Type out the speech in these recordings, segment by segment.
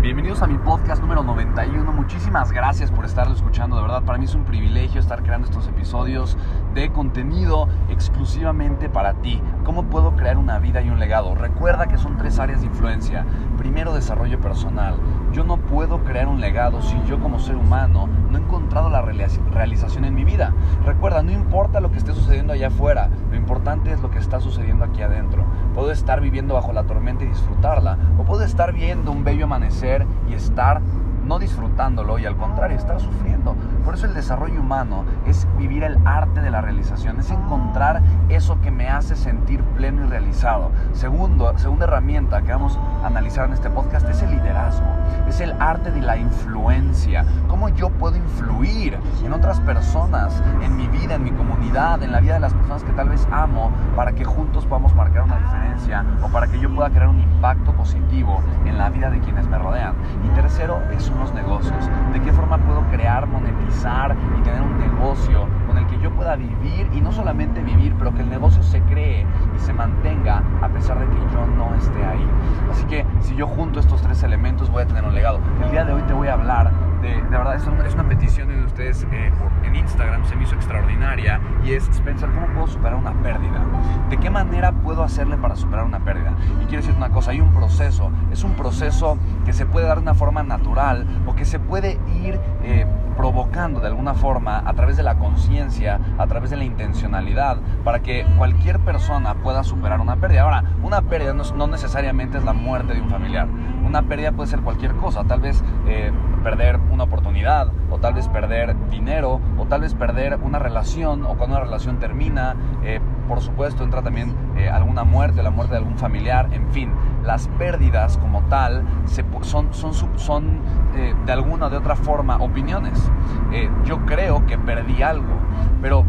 Bienvenidos a mi podcast número 91. Muchísimas gracias por estarlo escuchando. De verdad, para mí es un privilegio estar creando estos episodios de contenido exclusivamente para ti. ¿Cómo puedo crear una vida y un legado? Recuerda que son tres áreas de influencia. Primero, desarrollo personal. Yo no puedo crear un legado si yo como ser humano no he encontrado la realización en mi vida. Recuerda, no importa lo que esté sucediendo allá afuera, lo importante es lo que está sucediendo aquí adentro. Puedo estar viviendo bajo la tormenta y disfrutarla, o puedo estar viendo un bello amanecer y estar no disfrutándolo y al contrario, estar sufriendo. Por eso el desarrollo humano es vivir el arte de la realización, es encontrar eso que me hace sentir pleno y realizado. Segundo, segunda herramienta que vamos a analizar en este podcast es el liderazgo, es el arte de la influencia, cómo yo puedo influir en otras personas, en mi vida, en mi comunidad, en la vida de las personas que tal vez amo, para que juntos podamos marcar una diferencia o para que yo pueda crear un impacto positivo en la vida de quienes me rodean. Y tercero, es un negocios, de qué forma puedo crear, monetizar y tener un negocio con el que yo pueda vivir y no solamente vivir, pero que el negocio se cree y se mantenga a pesar de que yo no esté ahí. Así que si yo junto estos tres elementos voy a tener un legado. El día de hoy te voy a hablar de, de verdad, es una, es una petición de ustedes eh, en Instagram, se me hizo extraordinaria y es, Spencer, ¿cómo puedo superar una pérdida? ¿De qué manera puedo hacerle para superar una pérdida? Y quiero decir una cosa, hay un proceso, es un proceso que se puede dar de una forma natural o que se puede ir eh, provocando de alguna forma a través de la conciencia, a través de la intencionalidad, para que cualquier persona pueda superar una pérdida. Ahora, una pérdida no, necesariamente es la muerte de un familiar. Una pérdida puede ser cualquier cosa, tal vez eh, perder una oportunidad, o tal vez perder dinero, o tal vez perder una relación, o cuando una relación termina, eh, por supuesto entra también eh, alguna muerte, la muerte de algún familiar, en fin, las pérdidas como tal son, son, de alguna o de otra forma opiniones. Yo creo que perdí algo, pero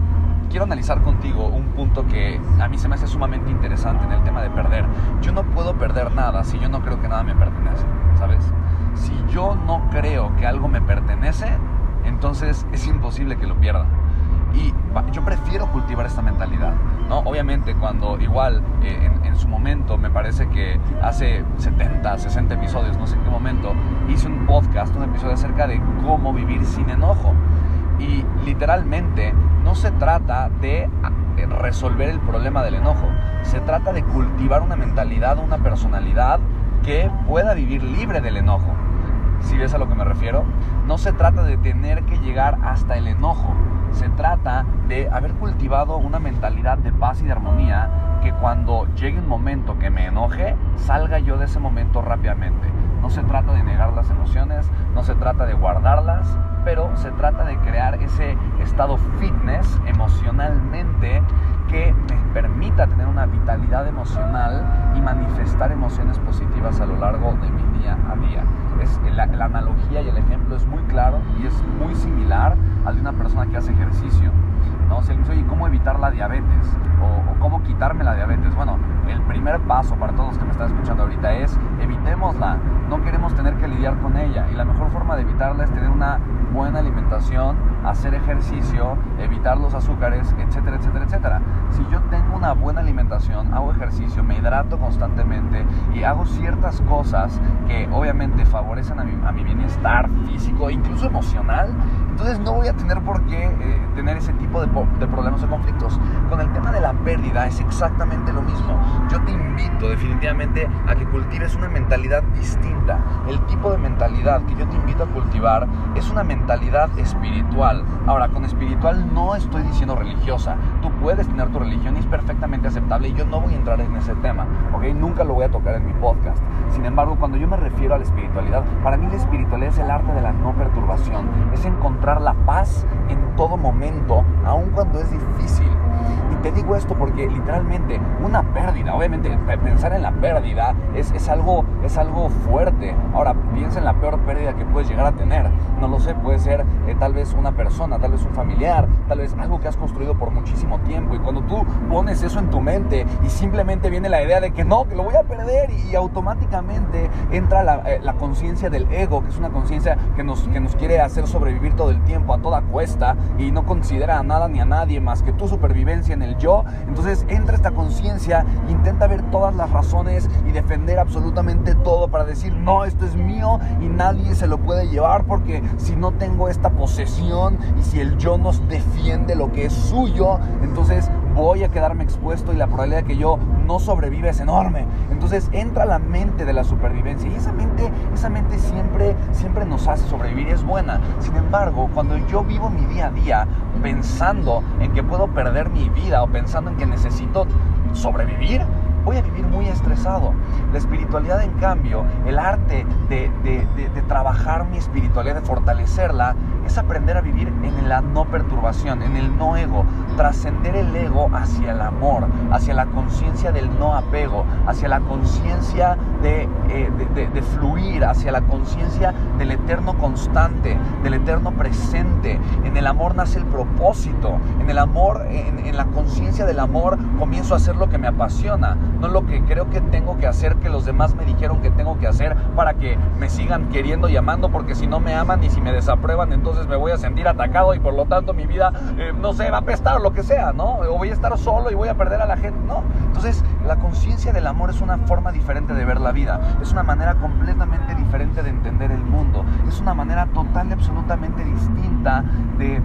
quiero analizar contigo un punto que a mí se me hace sumamente interesante en el tema de perder. Yo no puedo perder nada si yo no creo que nada me pertenece, ¿sabes? Si yo no creo que algo me pertenece, entonces es imposible que lo pierda. Y yo prefiero cultivar esta mentalidad, ¿no? Obviamente cuando igual eh, en, su momento, me parece que hace 70, 60 episodios, no sé en qué momento, hice un podcast, un episodio acerca de cómo vivir sin enojo. Y literalmente no se trata de eh, resolver el problema del enojo, se trata de cultivar una mentalidad, una personalidad que pueda vivir libre del enojo. Si ves a lo que me refiero, no se trata de tener que llegar hasta el enojo, se trata de haber cultivado una mentalidad de paz y de armonía que cuando llegue un momento que me enoje, salga yo de ese momento rápidamente. No se trata de negar las emociones, no se trata de guardarlas, pero se trata de crear ese estado fitness emocionalmente que me permita tener una vitalidad emocional y manifestar emociones positivas a lo largo de mi día a día. Es, la, analogía y el ejemplo es muy claro y es muy similar al de una persona que hace ejercicio. ¿No? Dice, oye, ¿cómo evitar la diabetes? O, cómo quitarme la diabetes. Bueno, el primer paso para todos los que me están escuchando ahorita es evitémosla. No queremos tener que lidiar con ella. Y la mejor forma de evitarla es tener una buena alimentación hacer ejercicio, evitar los azúcares, etcétera, etcétera, etcétera. Si yo tengo una buena alimentación, hago ejercicio, me hidrato constantemente y hago ciertas cosas que obviamente favorecen a mi, bienestar físico, incluso emocional, entonces no voy a tener por qué eh, tener ese tipo de, de problemas o conflictos. Con el tema de la pérdida es exactamente lo mismo. Yo te invito definitivamente a que cultives una mentalidad distinta. El tipo de mentalidad que yo te invito a cultivar es una mentalidad espiritual. Ahora, con espiritual no estoy diciendo religiosa. Tú puedes tener tu religión y es perfectamente aceptable y yo no voy a entrar en ese tema, ¿ok? Nunca lo voy a tocar en mi podcast. Sin embargo, cuando yo me refiero a la espiritualidad, para mí la espiritualidad es el arte de la no perturbación, es encontrar la paz en todo momento, aun cuando es difícil. Y te digo esto porque literalmente una pérdida, obviamente pensar en la pérdida es, es, algo, es algo fuerte. Ahora, piensa en la peor pérdida que puedes llegar a tener. No lo sé, puede ser eh, tal vez una persona, tal vez un familiar, tal vez algo que has construido por muchísimo tiempo. Y cuando tú pones eso en tu mente y simplemente viene la idea de que no, que lo voy a perder y, automáticamente entra la, eh, la conciencia del ego, que es una conciencia que nos, que nos quiere hacer sobrevivir todo el tiempo a toda cuesta y no considera a nada ni a nadie más que tu supervivencia en el yo. Entonces entra esta conciencia, intenta ver todas las razones y defender absolutamente todo para decir, no, esto es mío y nadie se lo puede llevar porque si no tengo esta posesión y si el yo nos defiende lo que es suyo, entonces voy a quedarme expuesto y la probabilidad de que yo no sobreviva es enorme. Entonces entra la mente de la supervivencia y esa mente, esa mente siempre, siempre nos hace sobrevivir es buena. Sin embargo, cuando yo vivo mi día a día pensando en que puedo perder mi vida o pensando en que necesito sobrevivir, voy a vivir muy estresado. La espiritualidad, en cambio, el arte de, de, de, trabajar mi espiritualidad, de fortalecerla, es aprender a vivir en la no perturbación, en el no ego, trascender el ego hacia el amor, hacia la conciencia del no apego, hacia la conciencia de, eh, de, fluir, hacia la conciencia del eterno constante, del eterno presente. En el amor nace el propósito, en el amor, en, en la conciencia del amor comienzo a hacer lo que me apasiona, no lo que creo que tengo que hacer, que los demás me dijeron que tengo que hacer para que me sigan queriendo y amando, porque si no me aman y si me desaprueban, entonces me voy a sentir atacado y por lo tanto mi vida, eh, no sé, va a apestar, lo que sea, ¿no? O voy a estar solo y voy a perder a la gente, ¿no? Entonces, la conciencia del amor es una forma diferente de ver la vida, es una manera completamente diferente de entender el mundo, es una manera total y absolutamente distinta de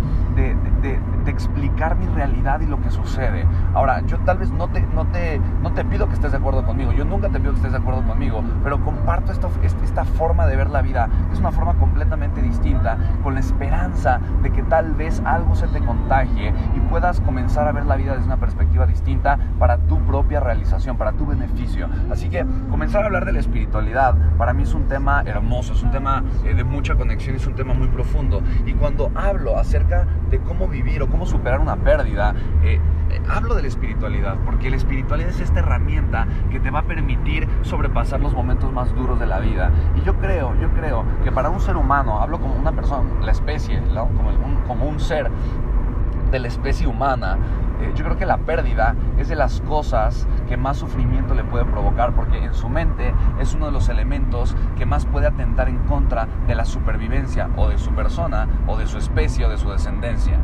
explicar mi realidad y lo que sucede. Ahora, yo tal vez no te, no te, no te pido que estés de acuerdo conmigo, yo nunca te pido que estés de acuerdo conmigo, pero comparto esta, esta forma de ver la vida, es una forma completamente distinta, con la esperanza de que tal vez algo se te contagie y puedas comenzar a ver la vida desde una perspectiva distinta para tu propia realización, para tu beneficio. Así que comenzar a hablar de la espiritualidad para mí es un tema hermoso, es un tema eh, de mucha conexión, es un tema muy profundo. Y cuando hablo acerca de cómo vivir o cómo superar una pérdida, eh, eh, hablo de la espiritualidad, porque la espiritualidad es esta herramienta que te va a permitir sobrepasar los momentos más duros de la vida. Y yo creo, yo creo que para un ser humano, hablo como una persona, la especie, ¿no? como, un, como un ser de la especie humana, eh, yo creo que la pérdida es de las cosas que más sufrimiento le puede provocar, porque en su mente es uno de los elementos que más puede atentar en contra de la supervivencia o de su persona, o de su especie, o de su descendencia.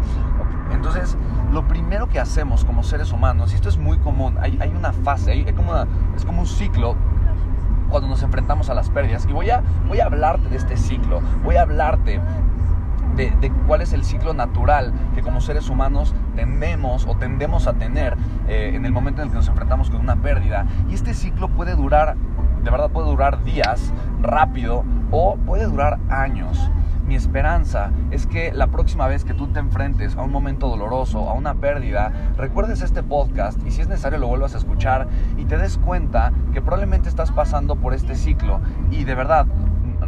Entonces, lo primero que hacemos como seres humanos, y esto es muy común, hay, hay una fase, hay, como es como un ciclo cuando nos enfrentamos a las pérdidas. Y voy a, voy a hablarte de este ciclo, voy a hablarte de, cuál es el ciclo natural que como seres humanos tendemos o tendemos a tener eh, en el momento en el que nos enfrentamos con una pérdida. Y este ciclo puede durar, de verdad puede durar días, rápido, o puede durar años. Mi esperanza es que la próxima vez que tú te enfrentes a un momento doloroso, a una pérdida, recuerdes este podcast y si es necesario lo vuelvas a escuchar y te des cuenta que probablemente estás pasando por este ciclo y de verdad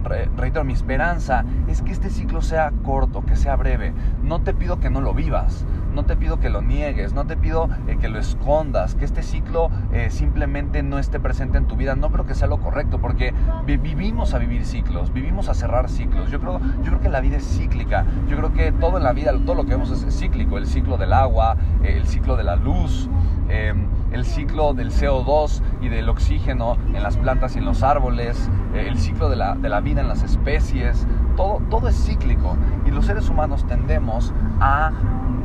reitero, mi esperanza es que este ciclo sea corto, que sea breve. No te pido que no lo vivas, no te pido que lo niegues, no te pido eh, que lo escondas, que este ciclo eh, simplemente no esté presente en tu vida. No creo que sea lo correcto, porque vivimos a vivir ciclos, vivimos a cerrar ciclos. Yo creo, yo creo que la vida es cíclica. Yo creo que todo en la vida, todo lo que vemos es cíclico. El ciclo del agua, el ciclo de la luz, em, el ciclo del CO2 y del oxígeno en las plantas y en los árboles, eh, el ciclo de la, de la, vida en las especies, todo, todo es cíclico. Y los seres humanos tendemos a,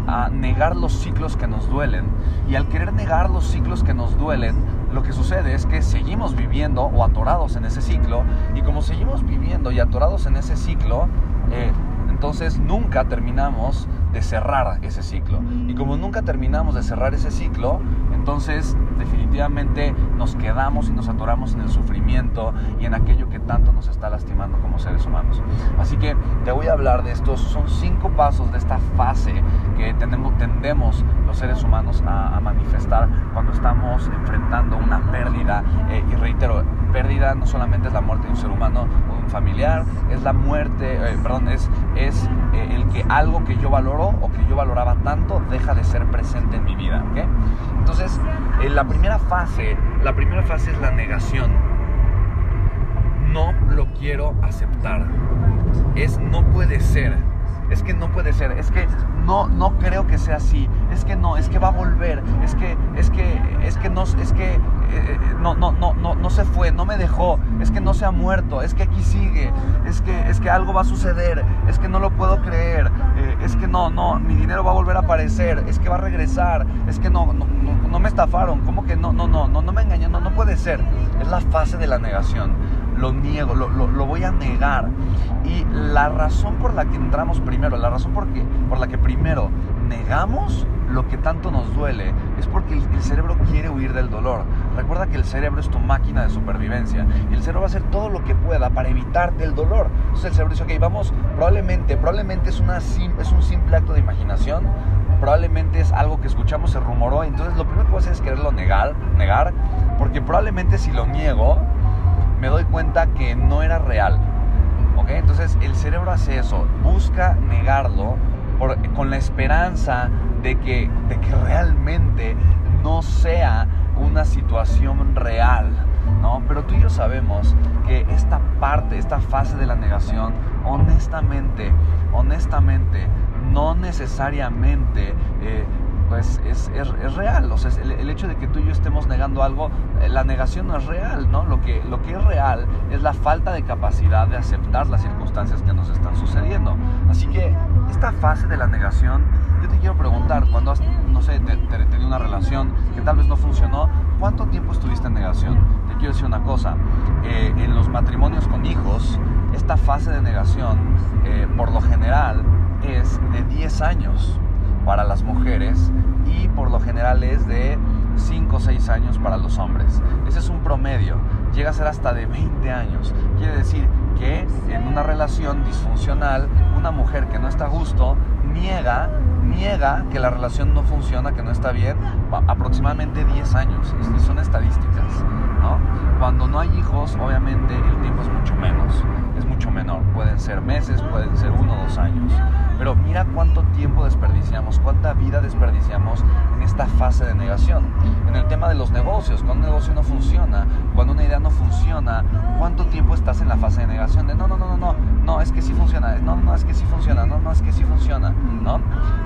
a negar los ciclos que nos duelen. Y al querer negar los ciclos que nos duelen, lo que sucede es que seguimos viviendo o atorados en ese ciclo. Y como seguimos viviendo y atorados en ese ciclo, eh, entonces nunca terminamos de cerrar ese ciclo. Y como nunca terminamos de cerrar ese ciclo, entonces definitivamente nos quedamos y nos atoramos en el sufrimiento y en aquello que tanto nos está lastimando como seres humanos. Así que te voy a hablar de estos, son cinco pasos de esta fase que tenemos, tendemos los seres humanos a, manifestar cuando estamos enfrentando una pérdida. Eh, y reitero, pérdida no solamente es la muerte de un ser humano o de un familiar, es la muerte, eh, perdón, es, es eh, el que algo que yo valoro o que yo valoraba tanto deja de ser presente en mi vida. Entonces, la primera fase, la primera fase es la negación. No lo quiero aceptar. Es no puede ser es que no puede ser, es que no, no creo que sea así, es que no, es que va a volver, es que, es que, es que no, es que eh, eh, no, no, no, no, no se fue, no me dejó, es que no se ha muerto, es que aquí sigue, es que, es que algo va a suceder, es que no lo puedo creer, eh, es que no, no, mi dinero va a volver a aparecer, es que va a regresar, es que no, no, no, me estafaron, ¿cómo que no, no, no, no, no me engañan? No, no puede ser, es la fase de la negación lo niego, lo, lo, voy a negar. Y la razón por la que entramos primero, la razón por, por la que primero negamos lo que tanto nos duele es porque el, cerebro quiere huir del dolor. Recuerda que el cerebro es tu máquina de supervivencia y el cerebro va a hacer todo lo que pueda para evitarte el dolor. Entonces el cerebro dice, ok, vamos, probablemente, probablemente es, una, es un simple acto de imaginación, probablemente es algo que escuchamos, se rumoró, entonces lo primero que voy a hacer es quererlo negar, negar, porque probablemente si lo niego, me doy cuenta que no era real. ¿Ok? Entonces el cerebro hace eso, busca negarlo con la esperanza de que, de que realmente no sea una situación real. ¿no? Pero tú y yo sabemos que esta parte, esta fase de la negación, honestamente, honestamente, no necesariamente eh, pues es, es, real. O sea, el, hecho de que tú y yo estemos negando algo, eh, la negación no es real, ¿no? Lo que, lo que es real es la falta de capacidad de aceptar las circunstancias que nos están sucediendo. Así que esta fase de la negación, yo te quiero preguntar, cuando has, no sé, tenido una relación que tal vez no funcionó, ¿cuánto tiempo estuviste en negación? Te quiero decir una cosa, eh, en los matrimonios con hijos, esta fase de negación, eh, por lo general, es de 10 años para las mujeres y por lo general es de 5 o 6 años para los hombres. Ese es un promedio. Llega a ser hasta de 20 años. Quiere decir que en una relación disfuncional, una mujer que no está a gusto niega, niega que la relación no funciona, que no está bien, aproximadamente 10 años. Son estadísticas. ¿no? Cuando no hay hijos, obviamente el tiempo es mucho menos, mucho menor. Pueden ser meses, pueden ser uno o dos años. Pero mira cuánto tiempo desperdiciamos, cuánta vida desperdiciamos en esta fase de negación. En el tema de los negocios, cuando un negocio no funciona, cuando una idea no funciona, ¿cuánto tiempo estás en la fase de negación? De no, no, no, no, no, no, es que sí funciona, no, no, es que sí funciona, no, no, es que sí funciona, ¿no?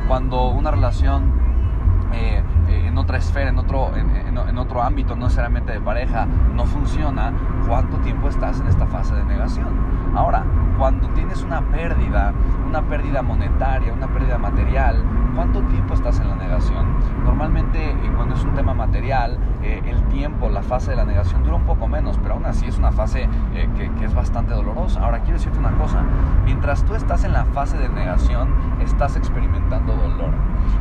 Cuando una relación eh, eh, en otra esfera, en otro, en, en, otro ámbito, no necesariamente de pareja, no funciona, ¿cuánto tiempo estás en esta fase de negación? Ahora, cuando tienes una pérdida, una pérdida monetaria, una pérdida material, ¿cuánto tiempo estás en la negación? Normalmente eh, cuando es un tema material, eh, el tiempo, la fase de la negación dura un poco menos, pero aún así es una fase eh, que, que, es bastante dolorosa. Ahora quiero decirte una cosa, mientras tú estás en la fase de negación, estás experimentando dolor,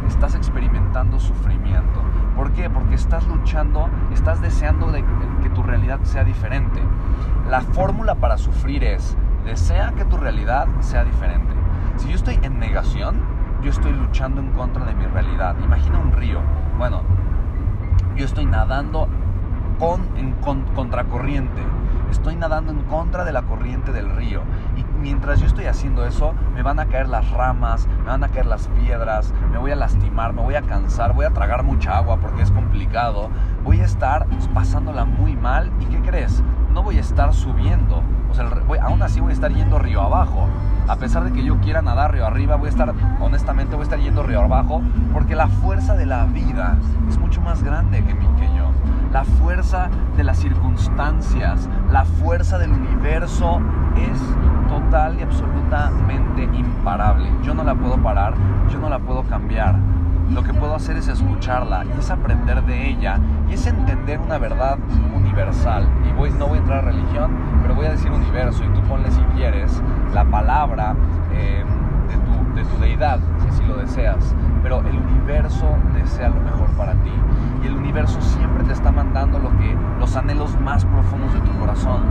estás experimentando sufrimiento. ¿Por qué? Porque estás luchando, estás deseando de que tu realidad sea diferente. La fórmula para sufrir es desea que tu realidad sea diferente. Si yo estoy en negación, yo estoy luchando en contra de mi realidad. Imagina un río. Bueno, yo estoy nadando con, en contracorriente. Estoy nadando en contra de la corriente del río. Y mientras yo estoy haciendo eso, me van a caer las ramas, me van a caer las piedras, me voy a lastimar, me voy a cansar, voy a tragar mucha agua porque es complicado. Voy a estar pasándola muy mal. ¿Y qué crees? No voy a estar subiendo o sea, voy, aún así voy a estar yendo río abajo. A pesar de que yo quiera nadar río arriba, voy a estar, honestamente, voy a estar yendo río abajo, porque la fuerza de la vida es mucho más grande que, mi, que yo. La fuerza de las circunstancias, la fuerza del universo es total y absolutamente imparable. Yo no la puedo parar, yo no la puedo cambiar. Lo que puedo hacer es escucharla y es aprender de ella y es entender una verdad universal. Y voy, no voy a entrar a religión, pero voy a decir universo y tú ponle si quieres la palabra eh, de, tu, de tu deidad, si así lo deseas. Pero el universo desea lo mejor para ti y el universo siempre te está mandando lo que los anhelos más profundos de tu corazón.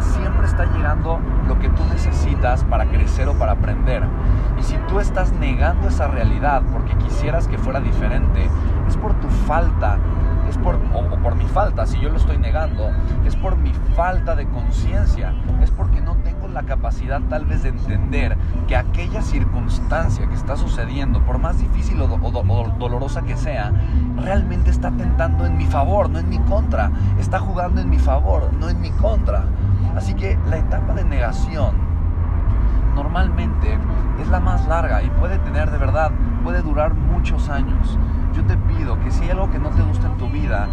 Siempre está llegando lo que tú necesitas para crecer o para aprender. Y si tú estás negando esa realidad porque quisieras que fuera diferente, es por tu falta es por, o, por falta, si yo lo estoy negando, es por mi falta de conciencia, es porque no tengo la capacidad tal vez de entender que aquella circunstancia que está sucediendo, por más difícil o, o dolorosa que sea, realmente está tentando en mi favor, no en mi contra, está jugando en mi favor, no en mi contra. Así que la etapa de negación normalmente es la más larga y puede tener de verdad, puede durar muchos años yo te pido que si hay algo que no te gusta en tu vida,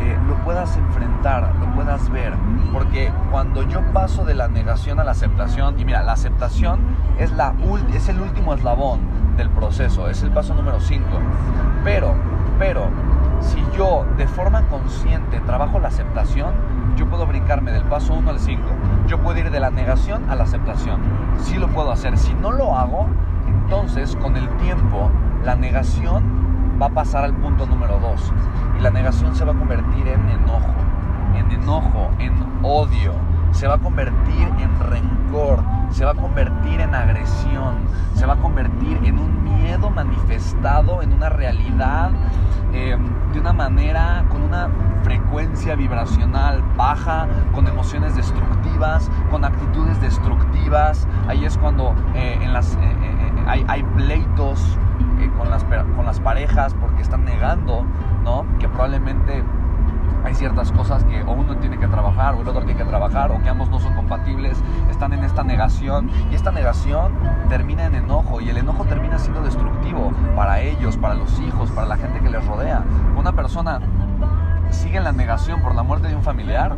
eh, lo puedas enfrentar, lo puedas ver. Porque cuando yo paso de la negación a la aceptación, y mira, la aceptación es, la, es el último eslabón del proceso, es el paso número 5. Pero, pero, si yo de forma consciente trabajo la aceptación, yo puedo brincarme del paso 1 al 5. Yo puedo ir de la negación a la aceptación. Sí lo puedo hacer. Si no lo hago, entonces con el tiempo la negación va a pasar al punto número dos. Y la negación se va a convertir en enojo, en enojo, en odio, se va a convertir en rencor, se va a convertir en agresión, se va a convertir en un miedo manifestado, en una realidad em, de una manera, con una frecuencia vibracional baja, con emociones destructivas, con actitudes destructivas. Ahí es cuando eh, en las, eh, eh, hay, hay pleitos con, las, con las parejas porque están negando, ¿no? Que probablemente hay ciertas cosas que o uno tiene que trabajar o el otro tiene que trabajar o que ambos no son compatibles, están en esta negación y esta negación termina en enojo y el enojo termina siendo destructivo para ellos, para los hijos, para la gente que les rodea. Una persona sigue en la negación por la muerte de un familiar,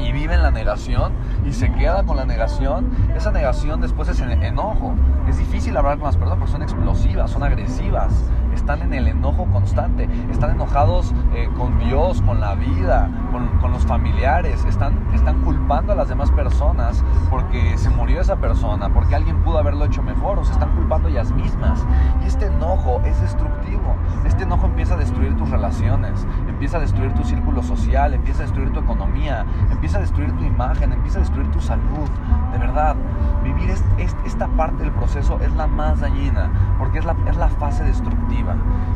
y vive en la negación y se queda con la negación, esa negación después es enojo. Es difícil hablar con las personas porque son explosivas, son agresivas, están en el enojo constante, están enojados eh, con Dios, con la vida, con, los familiares, están, están culpando a las demás personas porque se murió esa persona, porque alguien pudo haberlo hecho mejor, o se están culpando ellas mismas. Y este enojo es destructivo, este enojo empieza a destruir tus relaciones, empieza a destruir tu círculo social, empieza a destruir tu economía, empieza a destruir tu imagen, empieza a destruir tu salud. De verdad, vivir esta parte del proceso es la más dañina, porque es la, es la fase destructiva.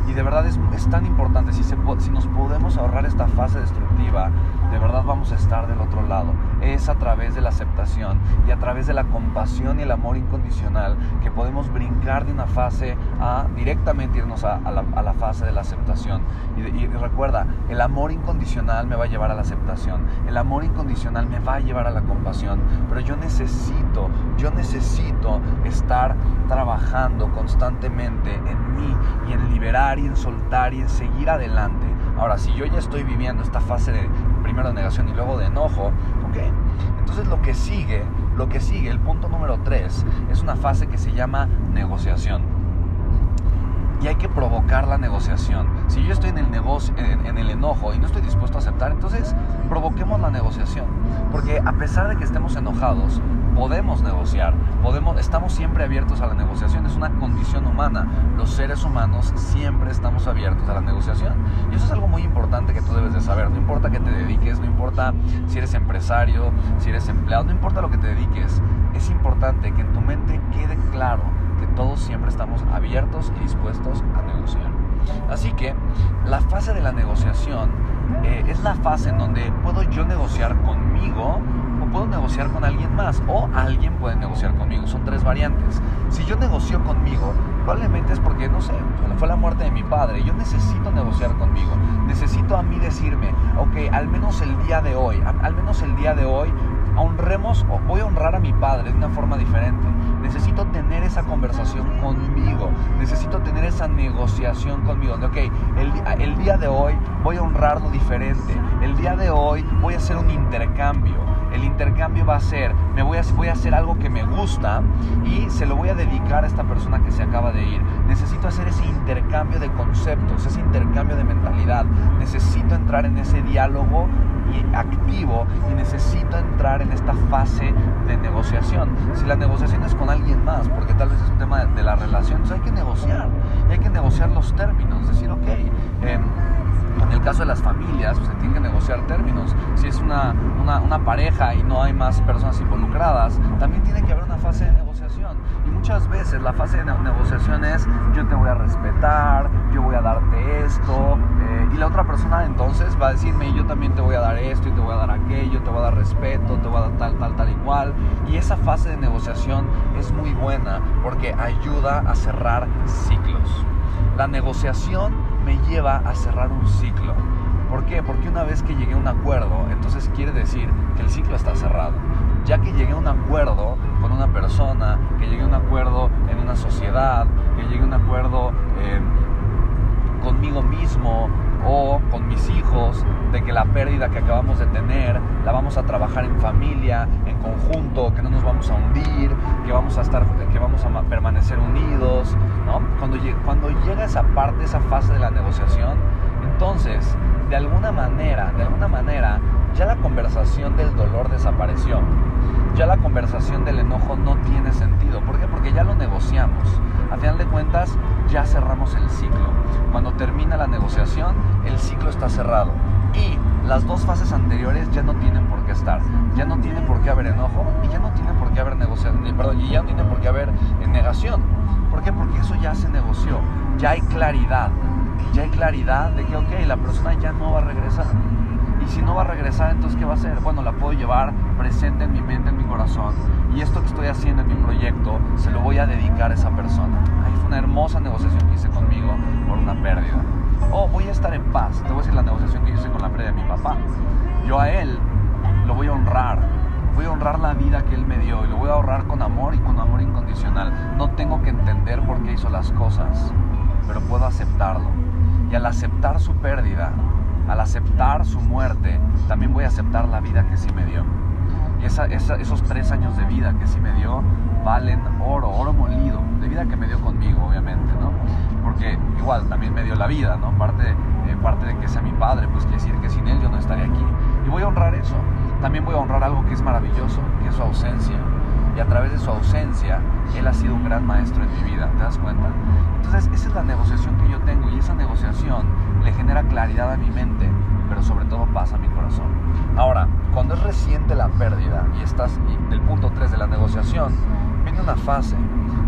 Y de verdad es, tan importante, si, se, si nos podemos ahorrar esta fase destructiva, de verdad vamos a estar del otro lado. Es a través de la aceptación través de la compasión y el amor incondicional que podemos brincar de una fase a directamente irnos a, la, fase de la aceptación. Y, y, recuerda, el amor incondicional me va a llevar a la aceptación. El amor incondicional me va a llevar a la compasión. Pero yo necesito, yo necesito estar trabajando constantemente en mí y en liberar y en soltar y en seguir adelante. Ahora, si yo ya estoy viviendo esta fase de primero de negación y luego de enojo, ok, entonces lo que sigue, lo que sigue, el punto número 3, es una fase que se llama negociación y hay que provocar la negociación. Si yo estoy en el negocio, en, el enojo y no estoy dispuesto a aceptar, entonces provoquemos la negociación. Porque a pesar de que estemos enojados, podemos negociar, podemos, estamos siempre abiertos a la negociación, es una condición humana. Los seres humanos siempre estamos abiertos a la negociación. Y eso es algo muy importante que tú debes de saber. No importa qué te dediques, no importa si eres empresario, si eres empleado, no importa lo que te dediques. Es importante que en tu mente quede claro todos siempre estamos abiertos y dispuestos a negociar. Así que la fase de la negociación eh, es la fase en donde puedo yo negociar conmigo o puedo negociar con alguien más o alguien puede negociar conmigo. Son tres variantes. Si yo negocio conmigo, probablemente es porque, no sé, fue la muerte de mi padre. Yo necesito negociar conmigo. Necesito a mí decirme, ok, al menos el día de hoy, al menos el día de hoy honremos o voy a honrar a mi padre de una forma diferente. Necesito tener esa conversación conmigo, necesito tener esa negociación conmigo. De, ok, el, el día de hoy voy a honrarlo diferente, el día de hoy voy a hacer un intercambio. Intercambio va a ser, me voy a, voy a hacer algo que me gusta y se lo voy a dedicar a esta persona que se acaba de ir. Necesito hacer ese intercambio de conceptos, ese intercambio de mentalidad. Necesito entrar en ese diálogo activo y necesito entrar en esta fase de negociación. Si la negociación es con alguien más, porque tal vez es un tema de, la relación, entonces hay que negociar. hay que negociar los términos, decir, ok, em, en el caso de las familias, pues, se tienen que negociar términos. Si es una, una, una, pareja y no hay más personas involucradas, también tiene que haber una fase de negociación. Y muchas veces la fase de negociación es yo te voy a respetar, yo voy a darte esto, eh, y la otra persona entonces va a decirme yo también te voy a dar esto y te voy a dar aquello, te voy a dar respeto, te voy a dar tal, tal, tal igual. Y esa fase de negociación es muy buena porque ayuda a cerrar ciclos. La negociación me lleva a cerrar un ciclo. ¿Por qué? Porque una vez que llegué a un acuerdo, entonces quiere decir que el ciclo está cerrado. Ya que llegué a un acuerdo con una persona, que llegué a un acuerdo en una sociedad, que llegué a un acuerdo eh, conmigo mismo o con mis hijos, de que la pérdida que acabamos de tener la vamos a trabajar en familia, en conjunto, que no nos vamos a hundir, que vamos a estar, que vamos a permanecer unidos, ¿no? Cuando, cuando llega esa parte, esa fase de la negociación, entonces, de alguna manera, de alguna manera, ya la conversación del dolor desapareció. Ya la conversación del enojo no tiene sentido. ¿Por qué? Porque ya lo negociamos. A final de cuentas, ya cerramos el ciclo. Cuando termina la negociación, el ciclo está cerrado. Y las dos fases anteriores ya no tienen por qué estar. Ya no tiene por qué haber enojo y ya no tiene por qué haber negociación. Perdón, y ya no tiene por qué haber negación. ¿Por qué? Porque eso ya se negoció. Ya hay claridad. Ya hay claridad de que, ok, la persona ya no va a regresar. Y si no va a regresar, entonces ¿qué va a hacer? Bueno, la puedo llevar presente en mi mente, en mi corazón. Y esto que estoy haciendo en mi proyecto, se lo voy a dedicar a esa persona. Ahí fue una hermosa negociación que hice conmigo por una pérdida. Oh, voy a estar en paz. Te voy a decir la negociación que hice con la pérdida de mi papá. Yo a él lo voy a honrar. Voy a honrar la vida que él me dio y lo voy a honrar con amor y con amor incondicional. No tengo que entender por qué hizo las cosas, pero puedo aceptarlo. Y al aceptar su pérdida, al aceptar su muerte, también voy a aceptar la vida que sí me dio. Y esos tres años de vida que sí me dio valen oro, oro molido, de vida que me dio conmigo, obviamente, ¿no? Porque igual también me dio la vida, ¿no? Parte, eh, parte de que sea mi padre, pues quiere decir que sin él yo no estaría aquí. Y voy a honrar eso. También voy a honrar algo que es maravilloso, que es su ausencia. Y a través de su ausencia, él ha sido un gran maestro en mi vida, ¿te das cuenta? Entonces, esa es la negociación que yo tengo y esa negociación le genera claridad a mi mente, pero sobre todo paz a mi corazón. Ahora, cuando es reciente la pérdida y estás del punto 3 de la negociación, viene una fase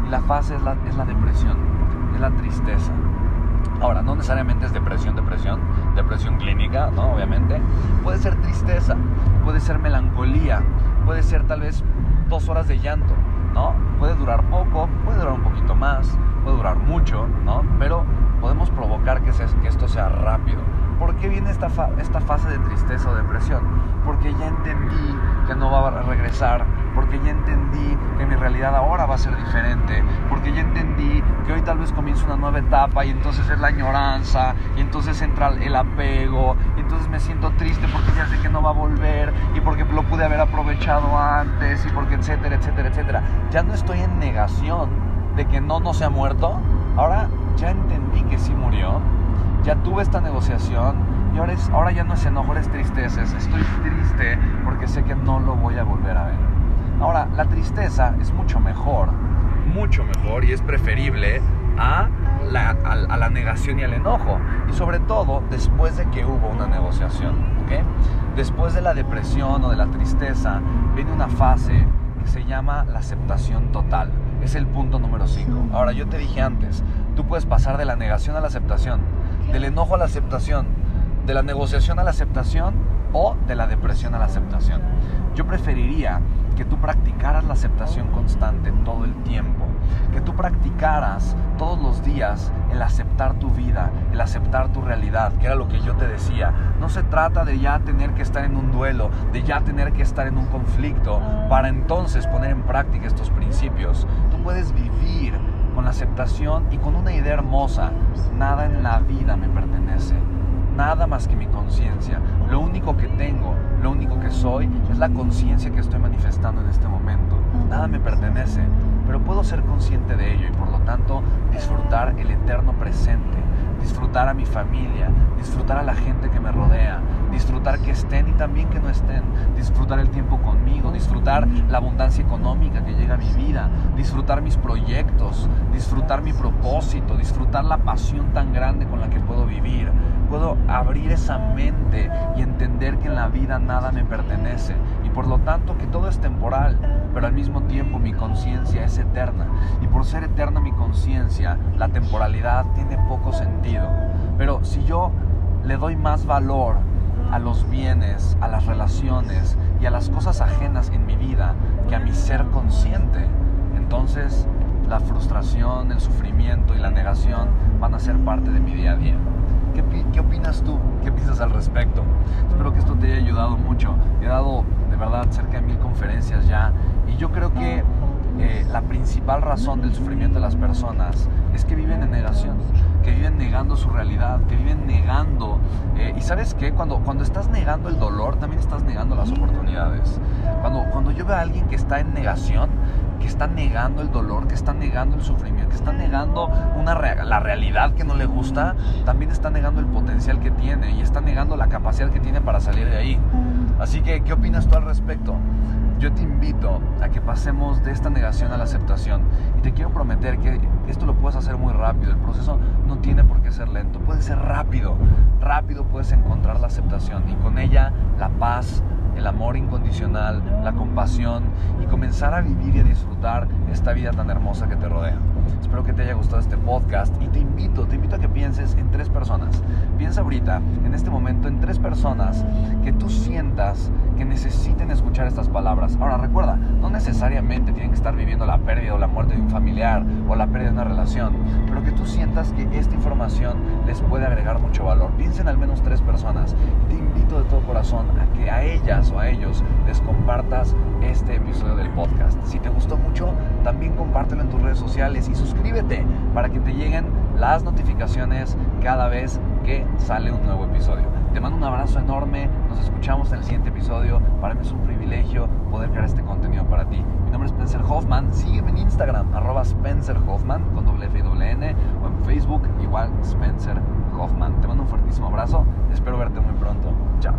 y la fase es la, es la depresión, es la tristeza. Ahora, no necesariamente es depresión, depresión, depresión clínica, ¿no? Obviamente. Puede ser tristeza, puede ser melancolía, puede ser tal vez dos horas de llanto, ¿no? Puede durar poco, puede durar un poquito más, puede durar mucho, ¿no? Pero podemos provocar que, que esto sea rápido. ¿Por qué viene esta, esta fase de tristeza o depresión? Porque ya entendí que no va a regresar, porque ya entendí que mi realidad ahora va a ser diferente, porque ya entendí que hoy tal vez comienza una nueva etapa y entonces es la añoranza, y entonces entra el apego, y entonces me siento triste porque ya sé que no va a volver, y porque lo pude haber aprovechado antes, y porque etcétera, etcétera, etcétera. Ya no estoy en negación de que no, no se ha muerto, ahora ya entendí que sí murió, ya tuve esta negociación y ahora, ahora ya no es enojo, es tristeza, estoy triste porque sé que no lo voy a volver a ver. Ahora, la tristeza es mucho mejor, mucho mejor y es preferible a la, a, la negación y al enojo. Y sobre todo después de que hubo una negociación. ¿okay? Después de la depresión o de la tristeza viene una fase que se llama la aceptación total. Es el punto número 5. Ahora, yo te dije antes, tú puedes pasar de la negación a la aceptación, del enojo a la aceptación, de la negociación a la aceptación o de la depresión a la aceptación. Yo preferiría que tú practicaras la aceptación constante todo el tiempo, que tú practicaras todos los días el aceptar tu vida, el aceptar tu realidad, que era lo que yo te decía. No se trata de ya tener que estar en un duelo, de ya tener que estar en un conflicto, para entonces poner en práctica estos principios. Tú puedes vivir con la aceptación y con una idea hermosa. Nada en la vida me pertenece nada más que mi conciencia. Lo único que tengo, lo único que soy, es la conciencia que estoy manifestando en este momento. Nada me pertenece, pero puedo ser consciente de ello y por lo tanto disfrutar el eterno presente, disfrutar a mi familia, disfrutar a la gente que me rodea, disfrutar que estén y también que no estén, disfrutar el tiempo conmigo, disfrutar la abundancia económica que llega a mi vida, disfrutar mis proyectos, disfrutar mi propósito, disfrutar la pasión tan grande con la que puedo vivir. Puedo abrir esa mente y entender que en la vida nada me pertenece y por lo tanto que todo es temporal, pero al mismo tiempo mi conciencia es eterna. Y por ser eterna mi conciencia, la temporalidad tiene poco sentido. Pero si yo le doy más valor a los bienes, a las relaciones y a las cosas ajenas en mi vida que a mi ser consciente, entonces la frustración, el sufrimiento y la negación van a ser parte de mi día a día. ¿Qué, ¿Qué, opinas tú? ¿Qué piensas al respecto? Espero que esto te haya ayudado mucho. He dado de verdad cerca de mil conferencias ya y yo creo que eh, la principal razón del sufrimiento de las personas es que viven en negación, que viven negando su realidad, que viven negando. Eh, y sabes qué, cuando, cuando estás negando el dolor, también estás negando las oportunidades. Cuando, cuando yo veo a alguien que está en negación, que está negando el dolor, que está negando el sufrimiento, que está negando una la realidad que no le gusta, también está negando el potencial que tiene y está negando la capacidad que tiene para salir de ahí. Así que, ¿qué opinas tú al respecto? yo te invito a que pasemos de esta negación a la aceptación. Y te quiero prometer que esto lo puedes hacer muy rápido. El proceso no tiene por qué ser lento, puede ser rápido. Rápido puedes encontrar la aceptación y con ella la paz, el amor incondicional, la compasión y comenzar a vivir y a disfrutar esta vida tan hermosa que te rodea. Espero que te haya gustado este podcast y te invito, te invito a que pienses en tres personas. Piensa ahorita, en este momento, en tres personas que tú sientas que necesiten escuchar estas palabras. Ahora recuerda, no necesariamente tienen que estar viviendo la pérdida o la muerte de un familiar o la pérdida de una relación, pero que tú sientas que esta información les puede agregar mucho valor. Piensa en al menos tres personas y te invito de todo corazón a que a ellas o a ellos les compartas este episodio del podcast. Si te gustó mucho, también compártelo en tus redes sociales suscríbete para que te lleguen las notificaciones cada vez que sale un nuevo episodio. Te mando un abrazo enorme, nos escuchamos en el siguiente episodio. Para mí es un privilegio poder crear este contenido para ti. Mi nombre es Spencer Hoffman, sígueme en Instagram, arroba Spencer Hoffman con doble F y doble N, o en Facebook igual Spencer Hoffman. Te mando un fuertísimo abrazo, espero verte muy pronto. Chao.